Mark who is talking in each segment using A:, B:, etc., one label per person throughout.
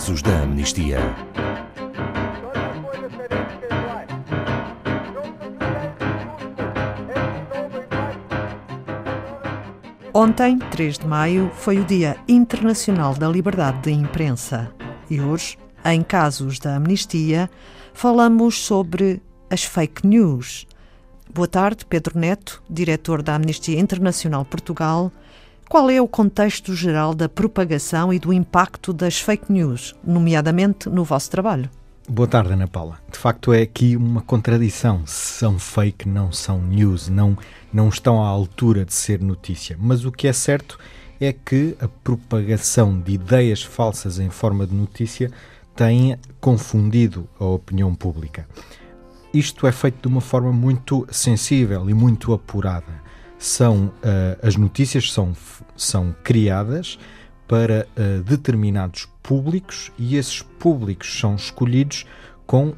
A: casos da amnistia.
B: Ontem, 3 de maio, foi o Dia Internacional da Liberdade de Imprensa. E hoje, em casos da amnistia, falamos sobre as fake news. Boa tarde, Pedro Neto, diretor da Amnistia Internacional Portugal. Qual é o contexto geral da propagação e do impacto das fake news, nomeadamente no vosso trabalho?
C: Boa tarde, Ana Paula. De facto, é aqui uma contradição. São fake, não são news, não, não estão à altura de ser notícia. Mas o que é certo é que a propagação de ideias falsas em forma de notícia tem confundido a opinião pública. Isto é feito de uma forma muito sensível e muito apurada. São uh, as notícias são, são criadas para uh, determinados públicos e esses públicos são escolhidos com uh,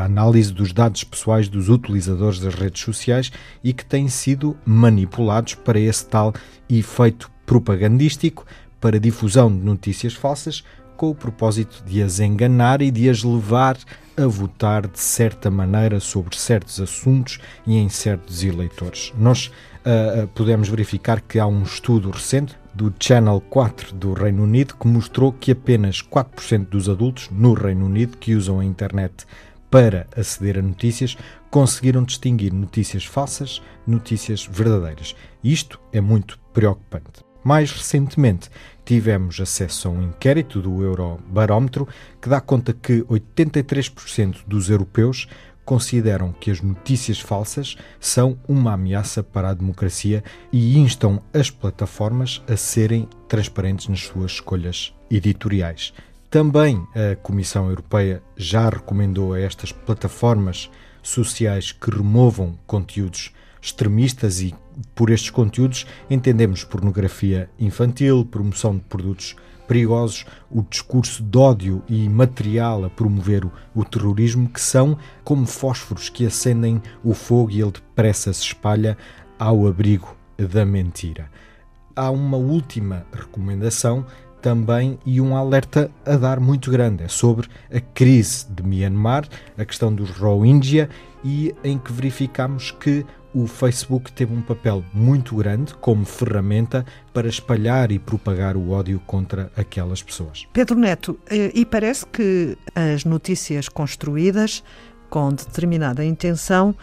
C: a análise dos dados pessoais dos utilizadores das redes sociais e que têm sido manipulados para esse tal efeito propagandístico para difusão de notícias falsas com o propósito de as enganar e de as levar a votar de certa maneira sobre certos assuntos e em certos eleitores. Nós uh, podemos verificar que há um estudo recente do Channel 4 do Reino Unido que mostrou que apenas 4% dos adultos no Reino Unido que usam a internet para aceder a notícias conseguiram distinguir notícias falsas, notícias verdadeiras. Isto é muito preocupante. Mais recentemente, tivemos acesso a um inquérito do Eurobarómetro que dá conta que 83% dos europeus consideram que as notícias falsas são uma ameaça para a democracia e instam as plataformas a serem transparentes nas suas escolhas editoriais. Também a Comissão Europeia já recomendou a estas plataformas sociais que removam conteúdos extremistas e por estes conteúdos entendemos pornografia infantil, promoção de produtos perigosos, o discurso de ódio e material a promover o, o terrorismo, que são como fósforos que acendem o fogo e ele depressa se espalha ao abrigo da mentira. Há uma última recomendação também e um alerta a dar muito grande. É sobre a crise de Myanmar, a questão dos Rohingya e em que verificamos que o Facebook teve um papel muito grande como ferramenta para espalhar e propagar o ódio contra aquelas pessoas.
B: Pedro Neto, eh, e parece que as notícias construídas com determinada intenção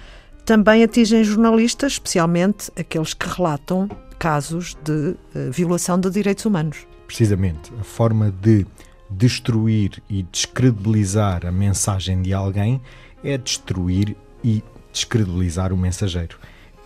B: também atingem jornalistas, especialmente aqueles que relatam casos de eh, violação de direitos humanos.
C: Precisamente, a forma de destruir e descredibilizar a mensagem de alguém é destruir e descredibilizar o mensageiro.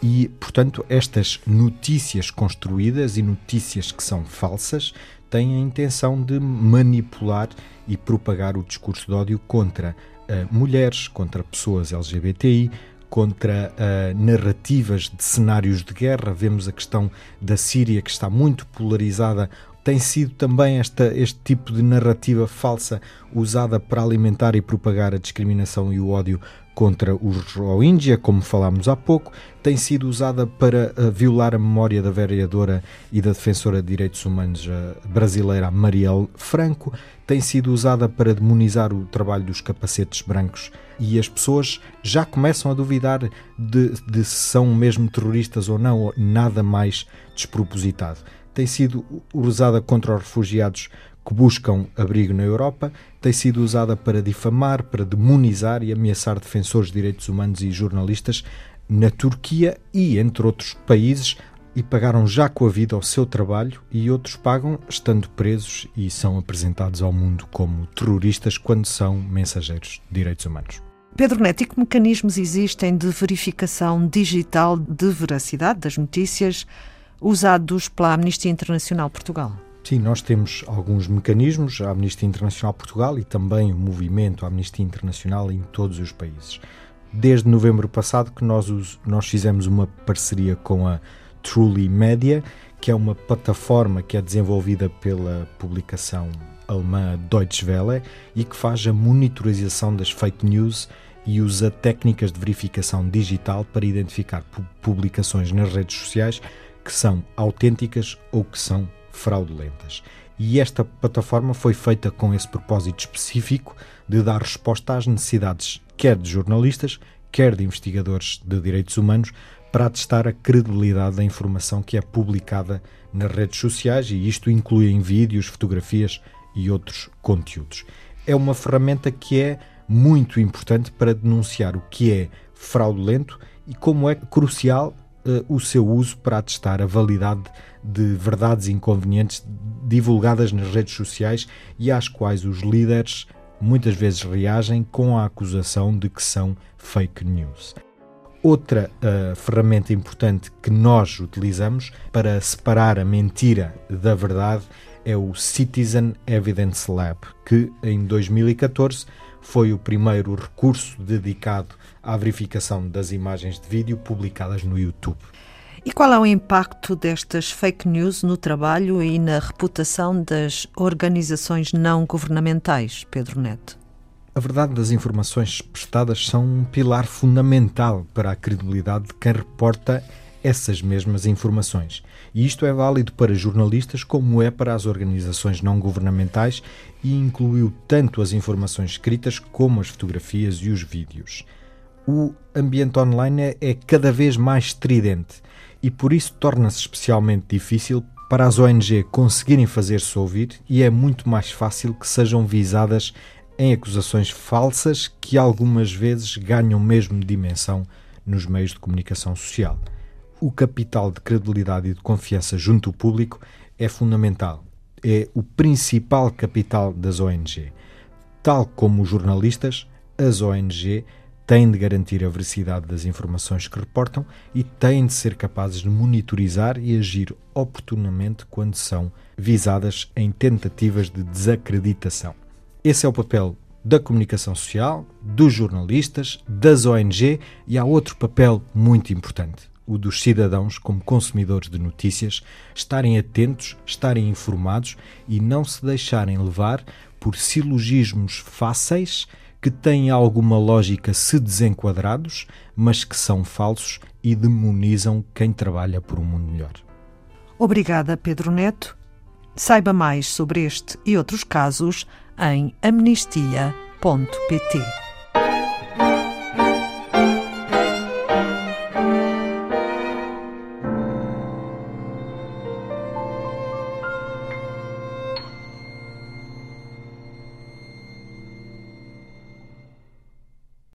C: E, portanto, estas notícias construídas e notícias que são falsas têm a intenção de manipular e propagar o discurso de ódio contra uh, mulheres, contra pessoas LGBTI, contra uh, narrativas de cenários de guerra. Vemos a questão da Síria, que está muito polarizada tem sido também esta, este tipo de narrativa falsa usada para alimentar e propagar a discriminação e o ódio contra os Rohingya, como falámos há pouco, tem sido usada para uh, violar a memória da vereadora e da defensora de direitos humanos uh, brasileira Marielle Franco, tem sido usada para demonizar o trabalho dos capacetes brancos. E as pessoas já começam a duvidar de, de se são mesmo terroristas ou não, ou nada mais despropositado. Tem sido usada contra os refugiados que buscam abrigo na Europa, tem sido usada para difamar, para demonizar e ameaçar defensores de direitos humanos e jornalistas na Turquia e entre outros países e pagaram já com a vida o seu trabalho e outros pagam estando presos e são apresentados ao mundo como terroristas quando são mensageiros de direitos humanos.
B: Pedro Neto, e que mecanismos existem de verificação digital de veracidade das notícias usados pela Amnistia Internacional Portugal?
C: Sim, nós temos alguns mecanismos, a Amnistia Internacional Portugal e também o movimento Amnistia Internacional em todos os países. Desde novembro passado que nós, nós fizemos uma parceria com a Truly Media, que é uma plataforma que é desenvolvida pela publicação alemã Deutsche Welle e que faz a monitorização das fake news e usa técnicas de verificação digital para identificar publicações nas redes sociais que são autênticas ou que são fraudulentas. E esta plataforma foi feita com esse propósito específico de dar resposta às necessidades quer de jornalistas, quer de investigadores de direitos humanos, para testar a credibilidade da informação que é publicada nas redes sociais, e isto inclui em vídeos, fotografias e outros conteúdos. É uma ferramenta que é muito importante para denunciar o que é fraudulento e como é crucial uh, o seu uso para atestar a validade de verdades inconvenientes divulgadas nas redes sociais e às quais os líderes muitas vezes reagem com a acusação de que são fake news. Outra uh, ferramenta importante que nós utilizamos para separar a mentira da verdade é o Citizen Evidence Lab, que em 2014 foi o primeiro recurso dedicado à verificação das imagens de vídeo publicadas no YouTube.
B: E qual é o impacto destas fake news no trabalho e na reputação das organizações não governamentais, Pedro Neto?
C: A verdade das informações prestadas são um pilar fundamental para a credibilidade de quem reporta essas mesmas informações. E isto é válido para jornalistas como é para as organizações não governamentais e incluiu tanto as informações escritas como as fotografias e os vídeos. O ambiente online é, é cada vez mais estridente e por isso torna-se especialmente difícil para as ONG conseguirem fazer-se ouvir e é muito mais fácil que sejam visadas em acusações falsas que algumas vezes ganham mesmo dimensão nos meios de comunicação social. O capital de credibilidade e de confiança junto ao público é fundamental. É o principal capital das ONG. Tal como os jornalistas, as ONG têm de garantir a veracidade das informações que reportam e têm de ser capazes de monitorizar e agir oportunamente quando são visadas em tentativas de desacreditação. Esse é o papel da comunicação social, dos jornalistas, das ONG e há outro papel muito importante, o dos cidadãos como consumidores de notícias, estarem atentos, estarem informados e não se deixarem levar por silogismos fáceis que têm alguma lógica se desenquadrados, mas que são falsos e demonizam quem trabalha por um mundo melhor.
B: Obrigada, Pedro Neto. Saiba mais sobre este e outros casos em amnistia.pt.